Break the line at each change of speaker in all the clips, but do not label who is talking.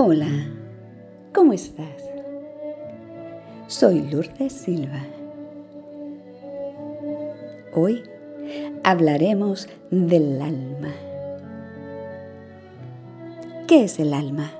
Hola, ¿cómo estás? Soy Lourdes Silva. Hoy hablaremos del alma. ¿Qué es el alma?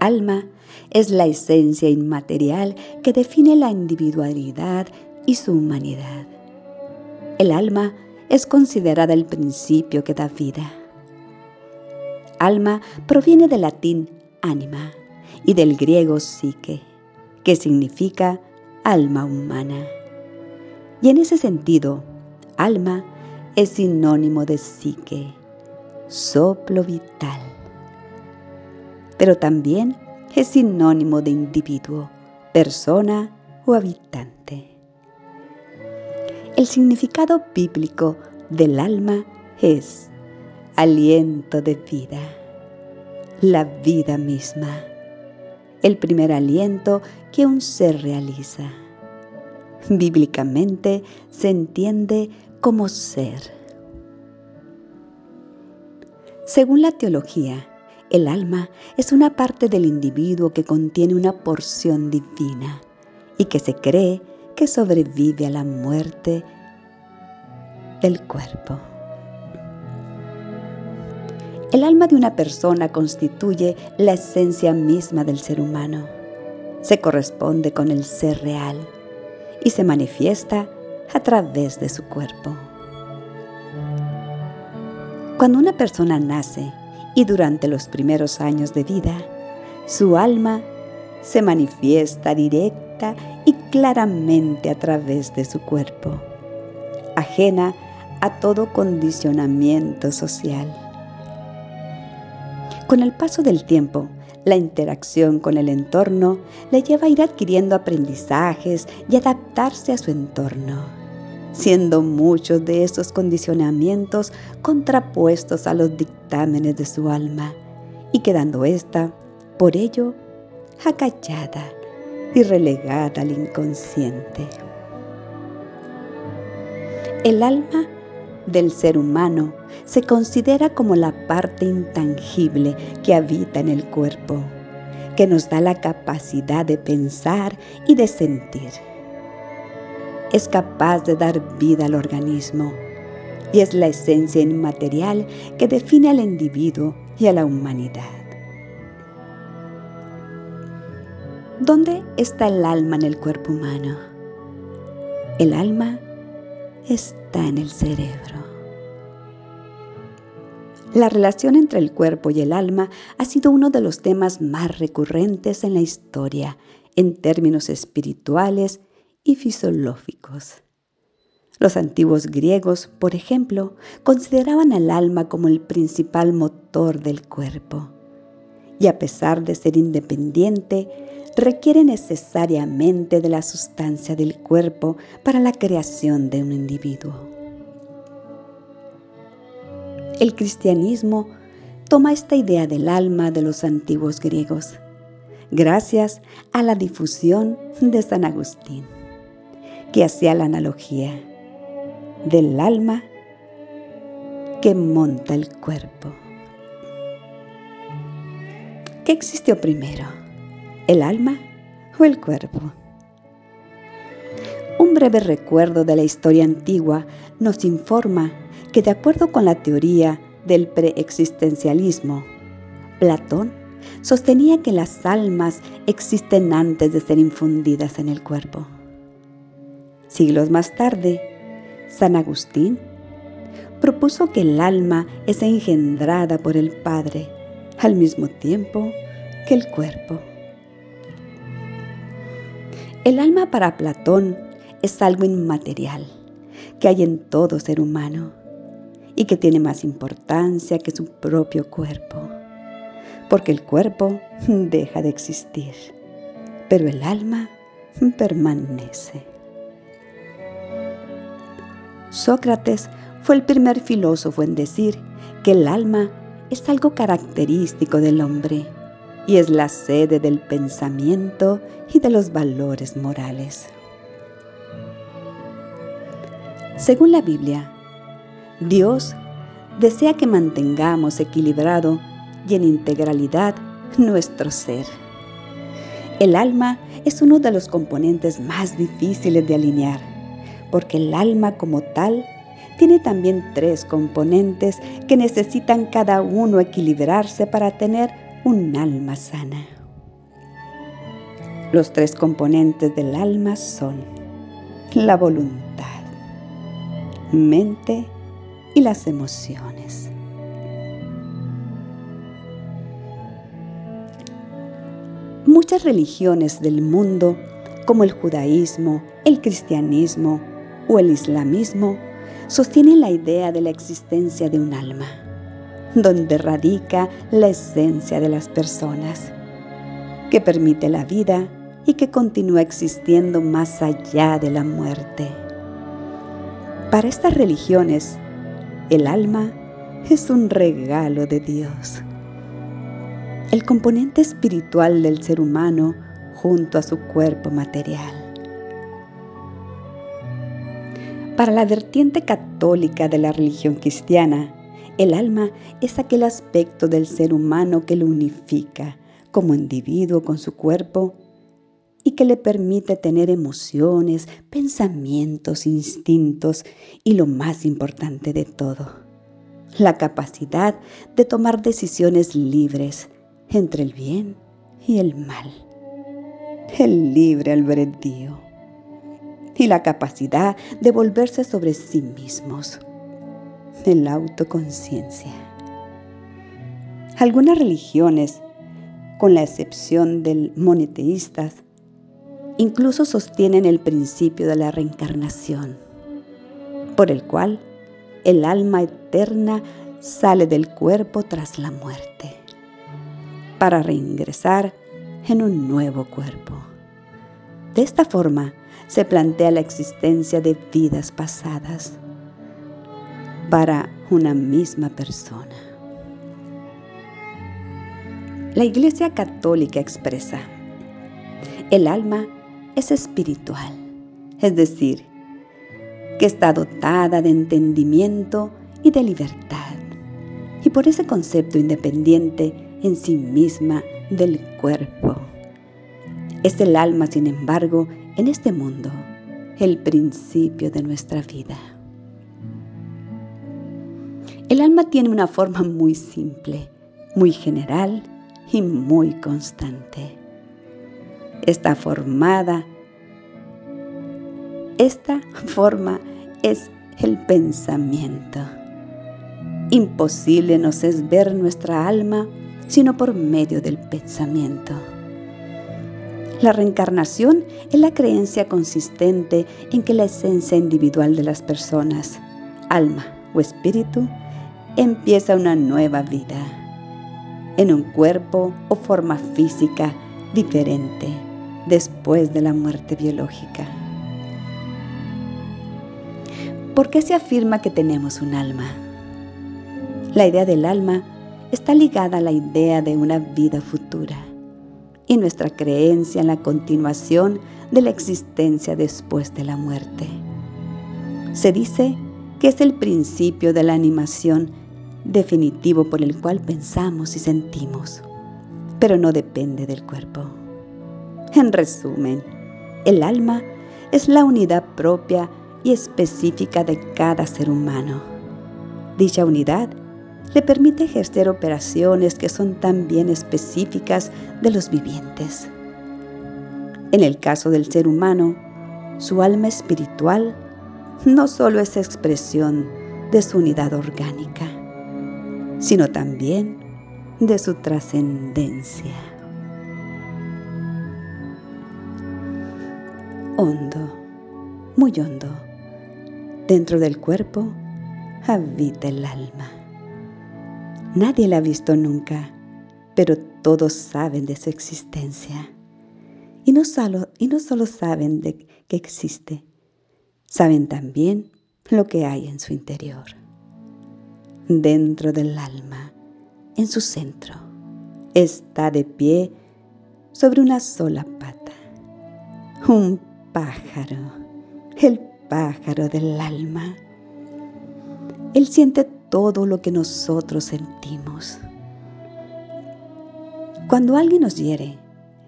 Alma es la esencia inmaterial que define la individualidad y su humanidad. El alma es considerada el principio que da vida Alma proviene del latín anima y del griego psique, que significa alma humana. Y en ese sentido, alma es sinónimo de psique, soplo vital. Pero también es sinónimo de individuo, persona o habitante. El significado bíblico del alma es aliento de vida, la vida misma, el primer aliento que un ser realiza. Bíblicamente se entiende como ser. Según la teología, el alma es una parte del individuo que contiene una porción divina y que se cree que sobrevive a la muerte del cuerpo. El alma de una persona constituye la esencia misma del ser humano. Se corresponde con el ser real y se manifiesta a través de su cuerpo. Cuando una persona nace y durante los primeros años de vida, su alma se manifiesta directa y claramente a través de su cuerpo, ajena a todo condicionamiento social. Con el paso del tiempo, la interacción con el entorno le lleva a ir adquiriendo aprendizajes y adaptarse a su entorno, siendo muchos de esos condicionamientos contrapuestos a los dictámenes de su alma y quedando ésta, por ello, acallada y relegada al inconsciente. El alma del ser humano se considera como la parte intangible que habita en el cuerpo, que nos da la capacidad de pensar y de sentir. Es capaz de dar vida al organismo y es la esencia inmaterial que define al individuo y a la humanidad. ¿Dónde está el alma en el cuerpo humano? El alma está en el cerebro. La relación entre el cuerpo y el alma ha sido uno de los temas más recurrentes en la historia en términos espirituales y fisiológicos. Los antiguos griegos, por ejemplo, consideraban al alma como el principal motor del cuerpo y a pesar de ser independiente, requiere necesariamente de la sustancia del cuerpo para la creación de un individuo. El cristianismo toma esta idea del alma de los antiguos griegos, gracias a la difusión de San Agustín, que hacía la analogía del alma que monta el cuerpo. ¿Qué existió primero? ¿El alma o el cuerpo? Un breve recuerdo de la historia antigua nos informa que de acuerdo con la teoría del preexistencialismo, Platón sostenía que las almas existen antes de ser infundidas en el cuerpo. Siglos más tarde, San Agustín propuso que el alma es engendrada por el Padre al mismo tiempo que el cuerpo. El alma para Platón es algo inmaterial que hay en todo ser humano y que tiene más importancia que su propio cuerpo, porque el cuerpo deja de existir, pero el alma permanece. Sócrates fue el primer filósofo en decir que el alma es algo característico del hombre y es la sede del pensamiento y de los valores morales. Según la Biblia, Dios desea que mantengamos equilibrado y en integralidad nuestro ser. El alma es uno de los componentes más difíciles de alinear, porque el alma como tal tiene también tres componentes que necesitan cada uno equilibrarse para tener un alma sana. Los tres componentes del alma son la voluntad, mente y las emociones. Muchas religiones del mundo, como el judaísmo, el cristianismo o el islamismo, sostienen la idea de la existencia de un alma, donde radica la esencia de las personas, que permite la vida y que continúa existiendo más allá de la muerte. Para estas religiones, el alma es un regalo de Dios. El componente espiritual del ser humano junto a su cuerpo material. Para la vertiente católica de la religión cristiana, el alma es aquel aspecto del ser humano que lo unifica como individuo con su cuerpo y que le permite tener emociones, pensamientos, instintos y lo más importante de todo, la capacidad de tomar decisiones libres entre el bien y el mal, el libre albedrío y la capacidad de volverse sobre sí mismos, la autoconciencia. Algunas religiones, con la excepción del monoteístas, incluso sostienen el principio de la reencarnación, por el cual el alma eterna sale del cuerpo tras la muerte, para reingresar en un nuevo cuerpo. De esta forma se plantea la existencia de vidas pasadas para una misma persona. La Iglesia Católica expresa, el alma es espiritual, es decir, que está dotada de entendimiento y de libertad, y por ese concepto independiente en sí misma del cuerpo. Es el alma, sin embargo, en este mundo, el principio de nuestra vida. El alma tiene una forma muy simple, muy general y muy constante está formada. Esta forma es el pensamiento. Imposible nos es ver nuestra alma sino por medio del pensamiento. La reencarnación es la creencia consistente en que la esencia individual de las personas, alma o espíritu, empieza una nueva vida en un cuerpo o forma física diferente después de la muerte biológica. ¿Por qué se afirma que tenemos un alma? La idea del alma está ligada a la idea de una vida futura y nuestra creencia en la continuación de la existencia después de la muerte. Se dice que es el principio de la animación definitivo por el cual pensamos y sentimos, pero no depende del cuerpo. En resumen, el alma es la unidad propia y específica de cada ser humano. Dicha unidad le permite ejercer operaciones que son también específicas de los vivientes. En el caso del ser humano, su alma espiritual no solo es expresión de su unidad orgánica, sino también de su trascendencia. hondo, muy hondo. Dentro del cuerpo habita el alma. Nadie la ha visto nunca, pero todos saben de su existencia. Y no solo, y no solo saben de que existe, saben también lo que hay en su interior. Dentro del alma, en su centro, está de pie sobre una sola pata, un pájaro, el pájaro del alma. Él siente todo lo que nosotros sentimos. Cuando alguien nos hiere,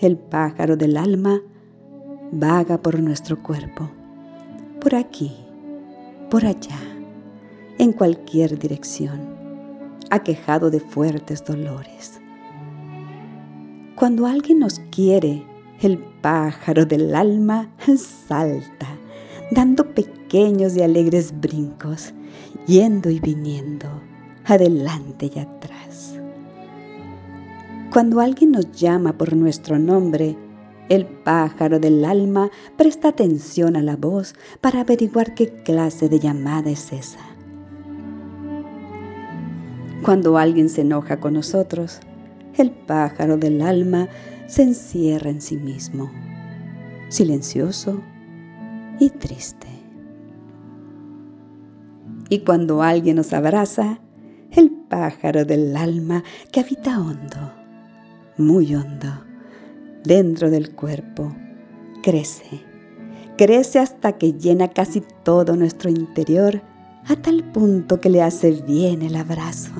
el pájaro del alma vaga por nuestro cuerpo, por aquí, por allá, en cualquier dirección, aquejado de fuertes dolores. Cuando alguien nos quiere, el pájaro del alma salta, dando pequeños y alegres brincos, yendo y viniendo, adelante y atrás. Cuando alguien nos llama por nuestro nombre, el pájaro del alma presta atención a la voz para averiguar qué clase de llamada es esa. Cuando alguien se enoja con nosotros, el pájaro del alma se encierra en sí mismo, silencioso y triste. Y cuando alguien nos abraza, el pájaro del alma que habita hondo, muy hondo, dentro del cuerpo, crece, crece hasta que llena casi todo nuestro interior a tal punto que le hace bien el abrazo.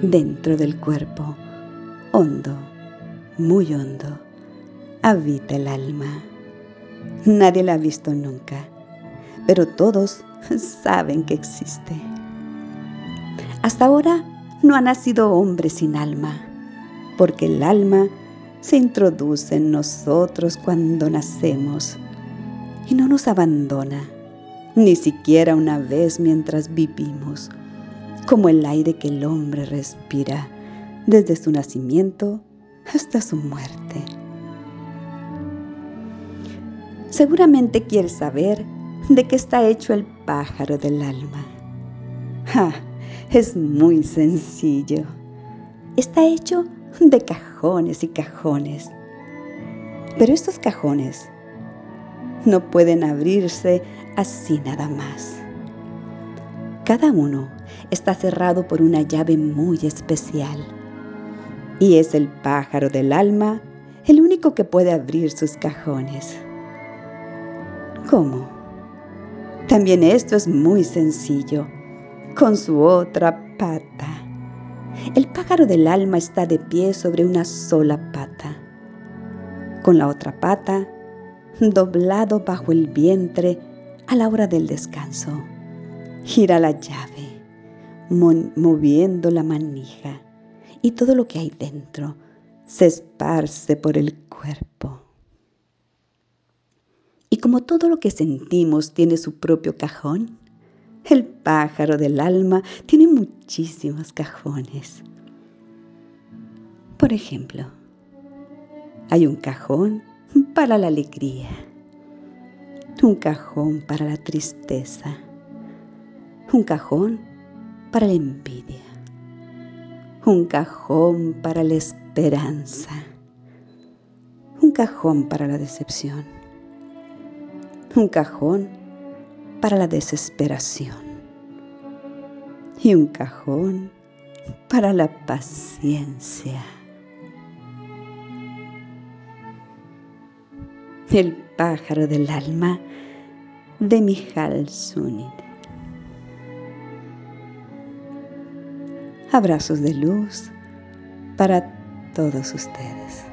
Dentro del cuerpo, hondo, muy hondo, habita el alma. Nadie la ha visto nunca, pero todos saben que existe. Hasta ahora no ha nacido hombre sin alma, porque el alma se introduce en nosotros cuando nacemos y no nos abandona, ni siquiera una vez mientras vivimos, como el aire que el hombre respira desde su nacimiento hasta su muerte. Seguramente quieres saber de qué está hecho el pájaro del alma. es muy sencillo. Está hecho de cajones y cajones. Pero estos cajones no pueden abrirse así nada más. Cada uno está cerrado por una llave muy especial y es el pájaro del alma el único que puede abrir sus cajones. ¿Cómo? También esto es muy sencillo, con su otra pata. El pájaro del alma está de pie sobre una sola pata, con la otra pata doblado bajo el vientre a la hora del descanso. Gira la llave, moviendo la manija y todo lo que hay dentro se esparce por el cuerpo. Y como todo lo que sentimos tiene su propio cajón, el pájaro del alma tiene muchísimos cajones. Por ejemplo, hay un cajón para la alegría, un cajón para la tristeza, un cajón para la envidia, un cajón para la esperanza, un cajón para la decepción, un cajón para la desesperación y un cajón para la paciencia. El pájaro del alma de Mijal Sunit. Abrazos de luz para todos ustedes.